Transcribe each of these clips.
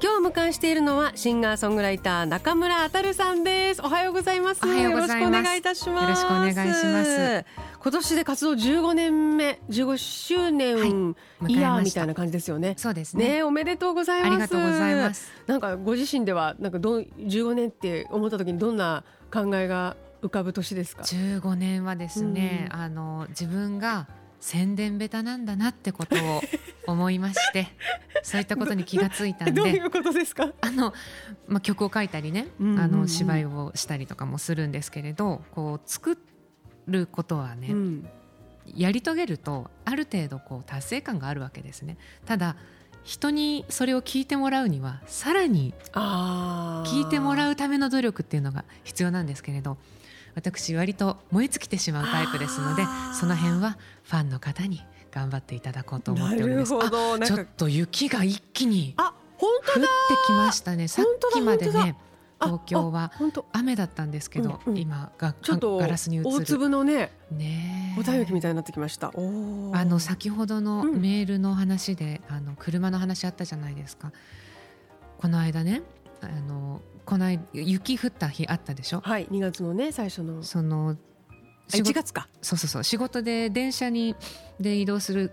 今日お迎えしているのはシンガーソングライター中村あたるさんです。おはようございます。おはようございます。よろしくお願いいたします。よろしくお願いします。今年で活動15年目15周年、はいイヤーみたいな感じですよね。そうですね。ねおめでとうございます。ありがとうございます。なんかご自身ではなんかどう15年って思った時にどんな考えが浮かぶ年ですか？15年はですね、うん。あの自分が宣伝ベタなんだなってことを思いまして そういったことに気がついたんでどういうことですか？あの、まあ、曲を書いたりね、うんうんうん。あの芝居をしたりとかもするんですけれどこう作ることはね、うん。やり遂げるとある程度こう達成感があるわけですね。ただ人にそれを聞いてもらうにはさらに聞いてもらうための努力っていうのが必要なんですけれど私割と燃え尽きてしまうタイプですのでその辺はファンの方に頑張っていただこうと思なっております。ちょっと雪が一気に降ってきましたね。さっきまでね東京は雨だったんですけど、うんうん。今がちょっとガラスに映大る粒のねねえ。お便りみたいになってきました。あの先ほどのうん。メールの話で、あの車の話あったじゃないですか。この間ねあのこの間雪降った日あったでしょ？はい2月のね最初の。そのあ仕事1月か。そうそうそう。仕事で電車にで移動する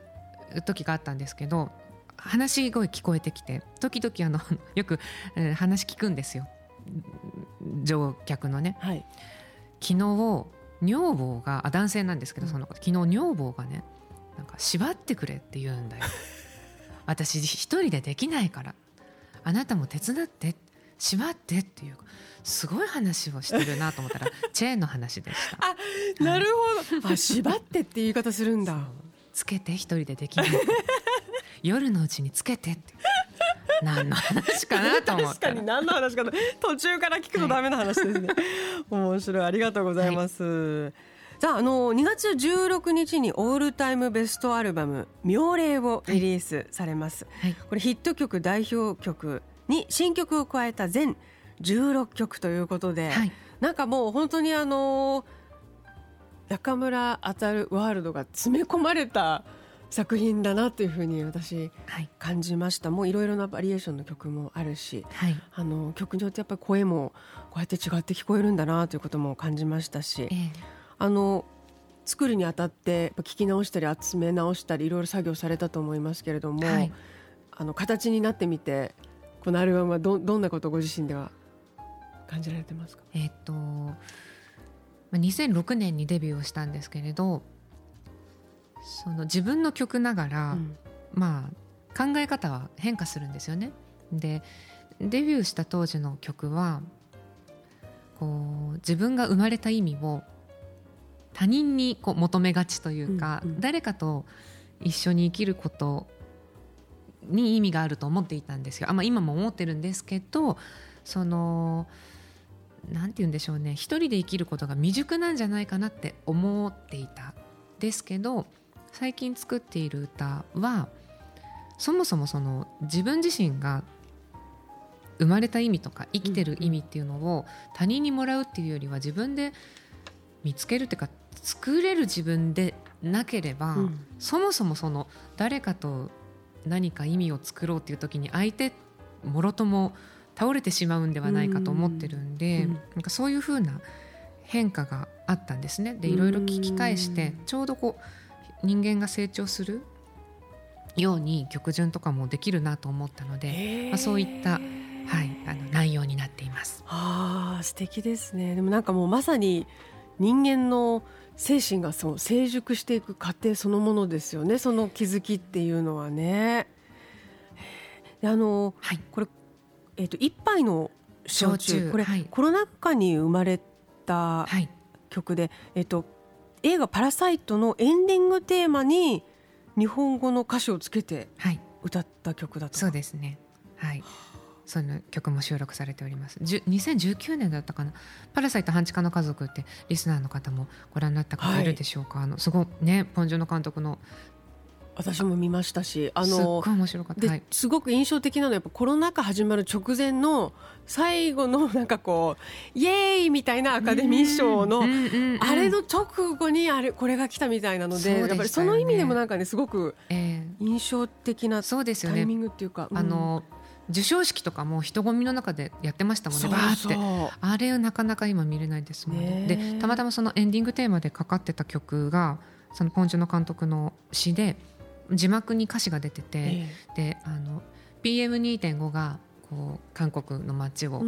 時があったんですけど話し声聞こえてきて時々あの よく、えー話聞くんですよ。乗客のね。はい。昨日女房があ男性なんですけどうん。その子昨日女房がねなんか縛ってくれって言うんだよ。私一人でできないから。あなたも手伝って縛ってっていうすごい話をしてるなと思ったら チェーンの話でした。なるほど。あ縛ってって言い方するんだ。つけて一人でできない。夜のうちにつけてって何の話かなと思っ確たからに何の話かな。途中から聞くとダメな話ですね、面白い。ありがとうございます、さああの2月16日にオールタイムベストアルバム「妙齢」をリリースされます、はい。これヒット曲代表曲に新曲を加えた全16曲ということで、はい。なんかもう本当にあの中村あたるワールドが詰め込まれた作品だなというふうに私はい。感じました。もういろいろなバリエーションの曲もあるしはい。あの曲によってやっぱり声もこうやって違って聞こえるんだなということも感じましたしええ。あの作るにあたって聞き直したり集め直したりいろいろ作業されたと思いますけれども、はい。あの形になってみてこのアルバムはどどんなことをご自身では感じられてますか？えっとまあ2006年にデビューをしたんですけれどその自分の曲ながら、うん。まあ考え方は変化するんですよね。でデビューした当時の曲はこう自分が生まれた意味を他人にこう求めがちというか、うんうん。誰かと一緒に生きることに意味があると思っていたんですよ。あまあ、今も思ってるんですけどそのなんて言うんでしょうね一人で生きることが未熟なんじゃないかなって思っていたですけど最近作っている歌はそもそもその自分自身が生まれた意味とか生きてる意味っていうのを他人にもらうっていうよりは自分で見つけるっていうか作れる自分でなければ、うんそもそもその誰かと何か意味を作ろうっていう時に相手もろとも倒れてしまうんではないかと思ってるんで、うんうんなんかそういうふうな変化があったんですね。でうんいろいろ聞き返してちょうどこう人間が成長するように曲順とかもできるなと思ったので、まあ、そういった、はい、あの内容になっています。ああ素敵ですねでもなんかもうまさに人間の精神がそう成熟していく過程そのものですよね。その気づきっていうのはね。であのはい、これ、えー、と一杯の焼酎。これ、はい。コロナ禍に生まれたはい、曲で、えっと映画「パラサイト」のエンディングテーマに日本語の歌詞をつけてはい、歌った曲だとそうですね。はい、そういう曲も収録されております。じゅ2019年だったかな「パラサイト半地下の家族」ってリスナーの方もご覧になった方いるでしょうか、あのすごいねポン・ジュノ監督の。私も見ましたしあのごい面白かった、で、はい、すごく印象的なのはやっぱコロナ禍始まる直前の最後のなんかこうイエーイみたいなアカデミー賞の、あれの直後にあれこれが来たみたいなのでね。やっぱりその意味でもなんかねすごくえ印象的なーそうですよね。タイミングっていうか、うん。あの授賞式とかも人混みの中でやってましたもんねバーって。あれなかなか今見れないですもんね。でたまたまそのエンディングテーマでかかってた曲がそのポン・ジュノ監督の詩で字幕に歌詞が出てて、えであの PM2.5 がこう韓国の街を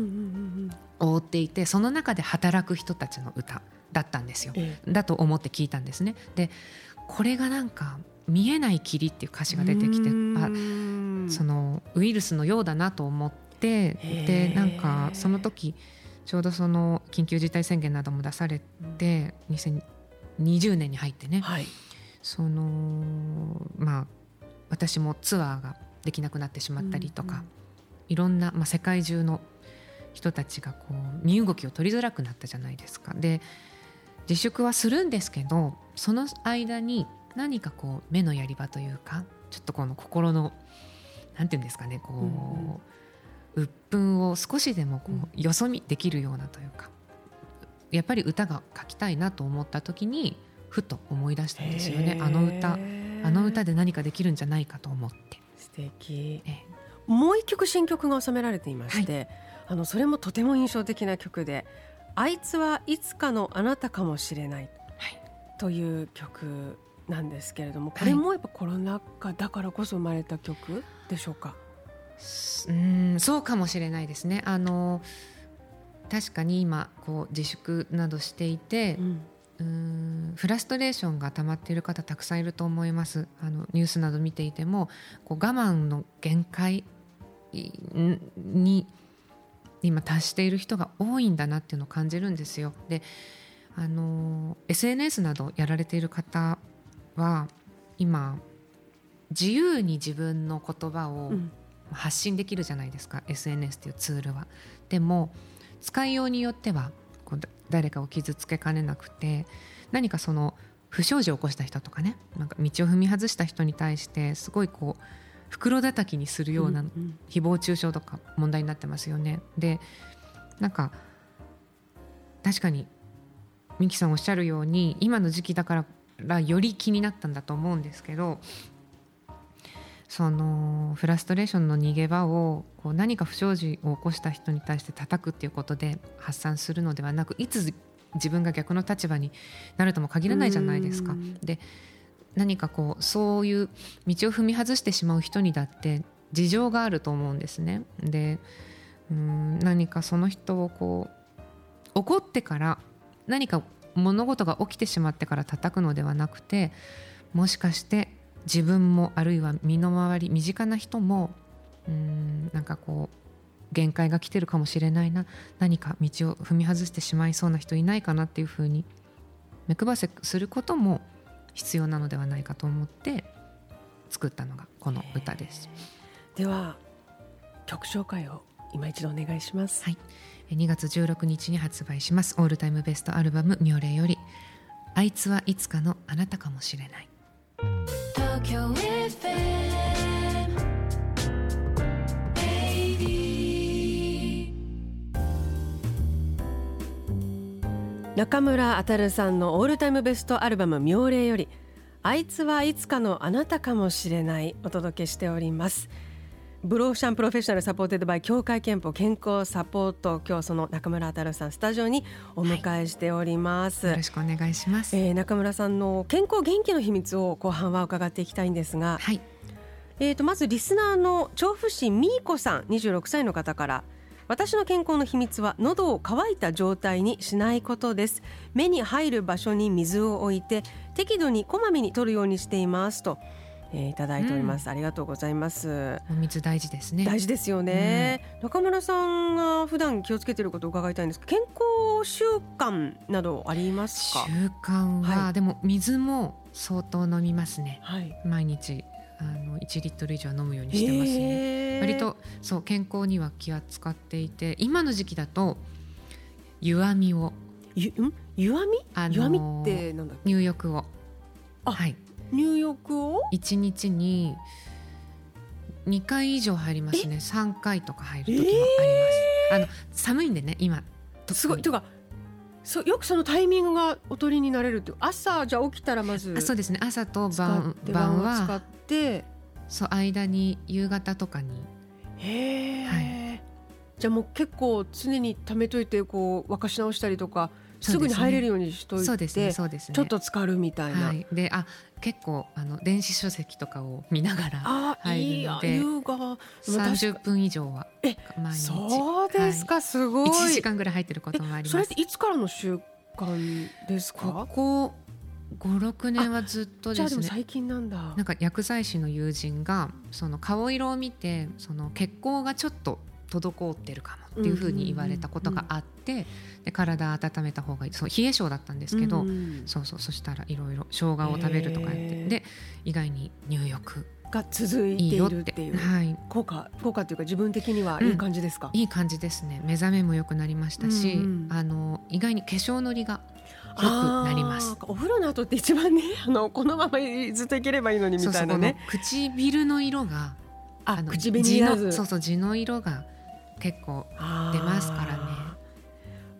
覆っていてその中で働く人たちの歌だったんですよ。だと思って聞いたんですね。でこれがなんか「見えない霧」っていう歌詞が出てきてあそのウイルスのようだなと思ってでなんかその時ちょうどその緊急事態宣言なども出されて2020年に入ってねはい。そのまあ私もツアーができなくなってしまったりとか、うんうん。いろんな、まあ、世界中の人たちがこう身動きを取りづらくなったじゃないですか。で自粛はするんですけどその間に何かこう目のやり場というかちょっとこの心のなんていうんですかねこう、鬱憤を少しでもこうよそ見できるようなというかやっぱり歌が書きたいなと思った時にふと思い出したんですよね。あの歌あの歌で何かできるんじゃないかと思って。素敵。ええ。もう一曲新曲が収められていまして、あのそれもとても印象的な曲で「あいつはいつかのあなたかもしれない」はいという曲なんですけれどもこれもやっぱコロナ禍だからこそ生まれた曲でしょうか、うんそうかもしれないですね。あの確かに今こう自粛などしていてう、んうんフラストレーションが溜まっている方たくさんいると思います。あのニュースなど見ていてもこう我慢の限界んに今達している人が多いんだなっていうのを感じるんですよ。であの SNS などやられている方は今自由に自分の言葉を、うん発信できるじゃないですか SNS っていうツールは。でも使いようによってはこうだ誰かを傷つけかねなくて何かその不祥事を起こした人とかねなんか道を踏み外した人に対してすごいこう袋叩きにするようなうんうん誹謗中傷とか問題になってますよね。でなんか確かにミキさんおっしゃるように今の時期だからより気になったんだと思うんですけどそのフラストレーションの逃げ場をこう何か不祥事を起こした人に対して叩くっていうことで発散するのではなくいつ自分が逆の立場になるとも限らないじゃないですかうん。で何かこうそういう道を踏み外してしまう人にだって事情があると思うんですね。でうん何かその人をこう怒ってから何か物事が起きてしまってから叩くのではなくてもしかして自分もあるいは身の回り身近な人もうんなんかこう限界が来てるかもしれないな何か道を踏み外してしまいそうな人いないかなっていうふうに目配せすることも必要なのではないかと思って作ったのがこの歌です。では曲紹介を今一度お願いします。はい2月16日に発売します。オールタイムベストアルバム「妙齢」より「あいつはいつかのあなたかもしれない」中村あたるさんのオールタイムベストアルバム「妙齢」より「あいつはいつかのあなたかもしれない」お届けしております。 Blue Ocean Professional supported by 協会けんぽ健康サポート今日その中村あたるさんスタジオにお迎えしております、よろしくお願いします。えー中村さんの健康元気の秘密を後半は伺っていきたいんですが、はい。えー、とまずリスナーの調布市みーこさん26歳の方から私の健康の秘密は喉を乾いた状態にしないことです。目に入る場所に水を置いて適度にこまめに取るようにしていますと、えーいただいております、ありがとうございます。お水大事ですね。大事ですよね、中村さんが普段気をつけていることを伺いたいんです健康習慣などありますか？習慣は、はい。でも水も相当飲みますね。はい。毎日あの1リットル以上は飲むようにしてますね。割とそう健康には気を使っていて今の時期だと湯あみを。ゆん？湯あみ、あのー湯あみってなんだっけ？入浴を。あはい入浴を？1日に2回以上入りますね。3回とか入る時もあります、あの寒いんでね今。すごい。というかそうよくそのタイミングがおとりになれるって朝じゃあ起きたらまずあそうですね。朝と使晩晩晩を使っはて。そう間に夕方とかに。へえ、はじゃあもう結構常に貯めといてこう沸かし直したりとかすぐに入れるようにしといてそうですねね。ちょっと浸かるみたいな、はい、であ結構あの電子書籍とかを見ながら 入るので優雅。でも確か30分以上はえ毎日。そうですか、すごい。1時間ぐらい入ってることもありそれってますいつからの習慣ですこかこ56年はずっとじゃあですねでも最近なんだ。なんか薬剤師の友人がその顔色を見てその血行がちょっと滞ってるかもっていうふうに言われたことがあって、で体温めた方がいい。そう冷え性だったんですけど、うんそうそうそしたらいろいろ生姜を食べるとかやって、で意外に入浴。が続いているっていう。はい、効果効果っていうか自分的にはいい感じですか、いい感じですね。目覚めも良くなりましたし、うんうん。あの意外に化粧のりが良くなります。お風呂の後って一番ね あのこのままずっといければいいのにみそうそうこのたいなね唇の色があの地のそうそう地の色が結構出ますからね。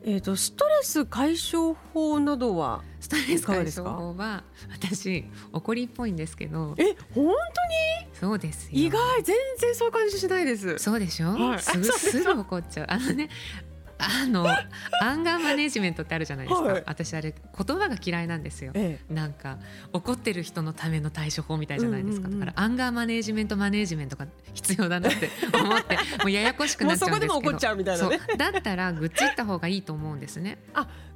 えっ、とストレス解消法などはストレス解消法は私怒りっぽいんですけど。え本そうです意外。全然そういう感じしないです。そうでしょ、はい。すぐすぐ怒っちゃう。あのねあのアンガーマネジメントってあるじゃないですか、はい。私あれ言葉が嫌いなんですよ。えなんか怒ってる人のための対処法みたいじゃないですか、だからアンガーマネジメントマネジメントが必要だなって 思ってもうややこしくなっちゃうんですけど。もうそこでも怒っちゃうみたいなね。そう。だったら愚痴った方がいいと思うんですね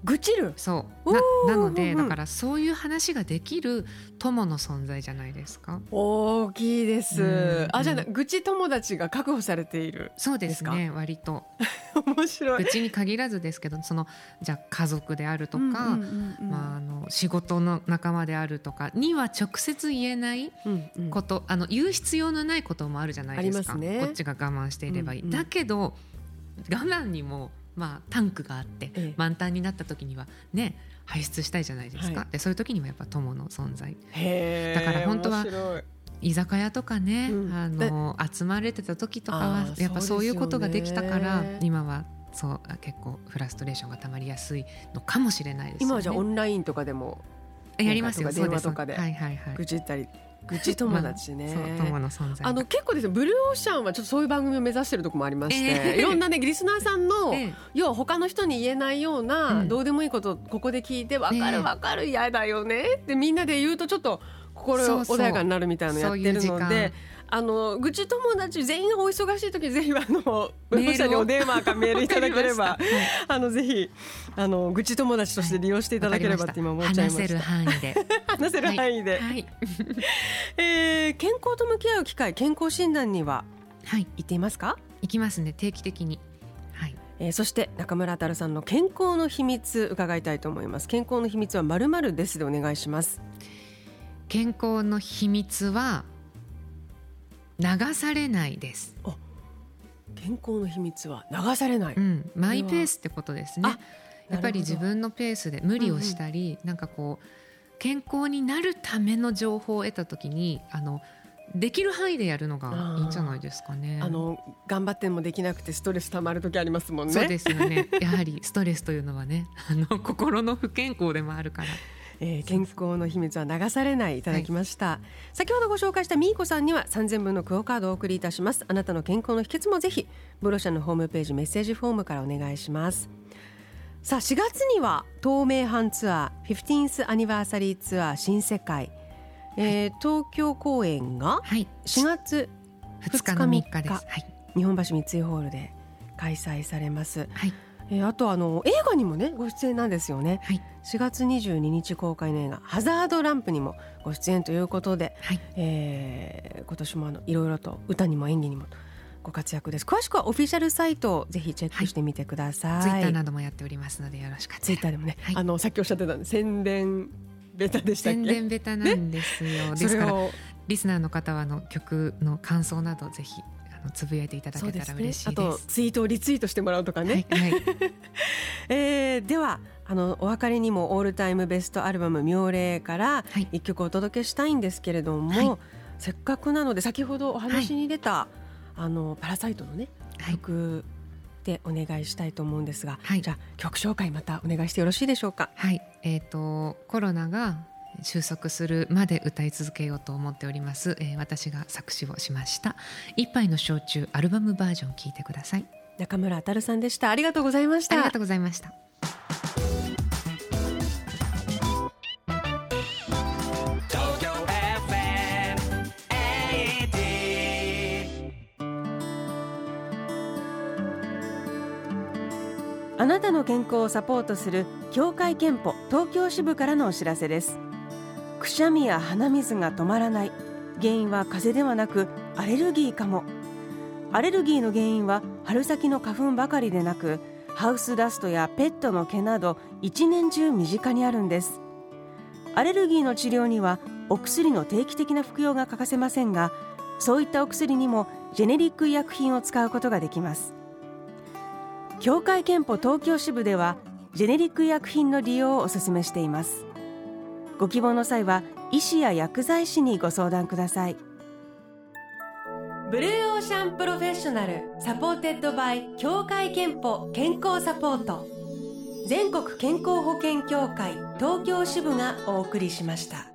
愚痴る。そう。ななのでうんうん。だからそういう話ができる友の存在じゃないですか？大きいです、うん。あじゃあ愚痴友達が確保されている。そうですねで割と。面白い。愚痴に限らずですけどそのじゃあ家族であるとか、うんうんうんうん。まあ、あの仕事の仲間であるとかには直接言えないうんうん。こと、あの言う必要のないこともあるじゃないですか。ありますね。こっちが我慢していればいい、うんうん。だけど我慢にも、まあ、タンクがあって、ええ。満タンになった時にはね排出したいじゃないですか、はい。でそういう時にもやっぱ友の存在。だから本当は居酒屋とかね、うん。あの集まれてた時とかはやっぱそういうことができたから、ね。今はそうあ結構フラストレーションがたまりやすいのかもしれないですよね。今はじゃあオンラインとかでもやりますよ。電話とかで。愚痴ったり愚痴友達ね、そう友の存在。があの結構ですねブルーオーシャンはちょっとそういう番組を目指してるとこもありまして、ええ。いろんなねリスナーさんの、ええ。要は他の人に言えないような、うんどうでもいいことここで聞いてわかええるわかる嫌だよねってみんなで言うとちょっと心そうそう穏やかになるみたいなのやってるそういう時間。ので。あの愚痴友達全員がお忙しい時ぜひあのブルーオーシャンにお電話かメールいただければあのぜひあの愚痴友達として利用していただければって今思っちゃいました。話せる範囲で。話せる範囲で、はい。えー健康と向き合う機会健康診断にははい。行っていますか？行きますね定期的に。はい。えーそして中村太郎さんの健康の秘密伺いたいと思います。健康の秘密はまるまるですでお願いします。健康の秘密は流されないです。健康の秘密は流されない、うん、マイペースってことですねあ。やっぱり自分のペースで無理をしたり、なんかこう健康になるための情報を得た時にあのできる範囲でやるのがいいんじゃないですかね。あの頑張ってもできなくてストレス溜まる時ありますもんねそうですよね。やはりストレスというのはね、あの心の不健康でもあるから。えー健康の秘密は流されない。いただきました、先ほどご紹介したみーこさんには3000分のクオカードをお送りいたします。あなたの健康の秘訣もぜひブロシャのホームページメッセージフォームからお願いします。さあ4月には東名阪ツアー 15th アニバーサリーツアー新世界、えー東京公演がはい。4月二日の三日です。はい。日本橋三井ホールで開催されます、はい。えーあとあの映画にもねご出演なんですよねはい。4月22日公開の映画「ハザードランプ」にもご出演ということで、はい。えー今年もあのいろいろと歌にも演技にもご活躍です詳しくはオフィシャルサイトをぜひチェックしてみてください、ツイッターなどもやっておりますのでよろしかったら。ツイッターでもね、はいあのさっきおっしゃってた宣伝ベタでしたっけ？宣伝ベタなんですよ。ですからリスナーの方はあの曲の感想などぜひつぶやいていただけたら嬉しいあです。とツイートをリツイートしてもらうとかね、はい、はい、えーではあのお別れにもオールタイムベストアルバム「妙齢」からはい。一曲お届けしたいんですけれども、はい。せっかくなので先ほどお話に出た、あのパラサイトのねはい。曲でお願いしたいと思うんですが、はい。じゃあ曲紹介またお願いしてよろしいでしょうか？はい、えっ、とコロナが収束するまで歌い続けようと思っております、えー私が作詞をしました。一杯の焼酎アルバムバージョン聞いてください。中村あたるさんでした。ありがとうございました。ありがと。うございました。東京 FM あなたの健康をサポートする協会憲法東京支部からのお知らせですくしゃみや鼻水が止まらない。原因は風邪ではなくアレルギーかも。アレルギーの原因は春先の花粉ばかりでなくハウスダストやペットの毛など一年中身近にあるんです。アレルギーの治療にはお薬の定期的な服用が欠かせませんがそういったお薬にもジェネリック医薬品を使うことができます。協会憲法東京支部ではジェネリック医薬品の利用をお勧めしています。ご希望の際は医師や薬剤師にご相談ください。 Blue Ocean Professional supported by 協会けんぽ健康サポート。全国健康保険協会東京支部がお送りしました。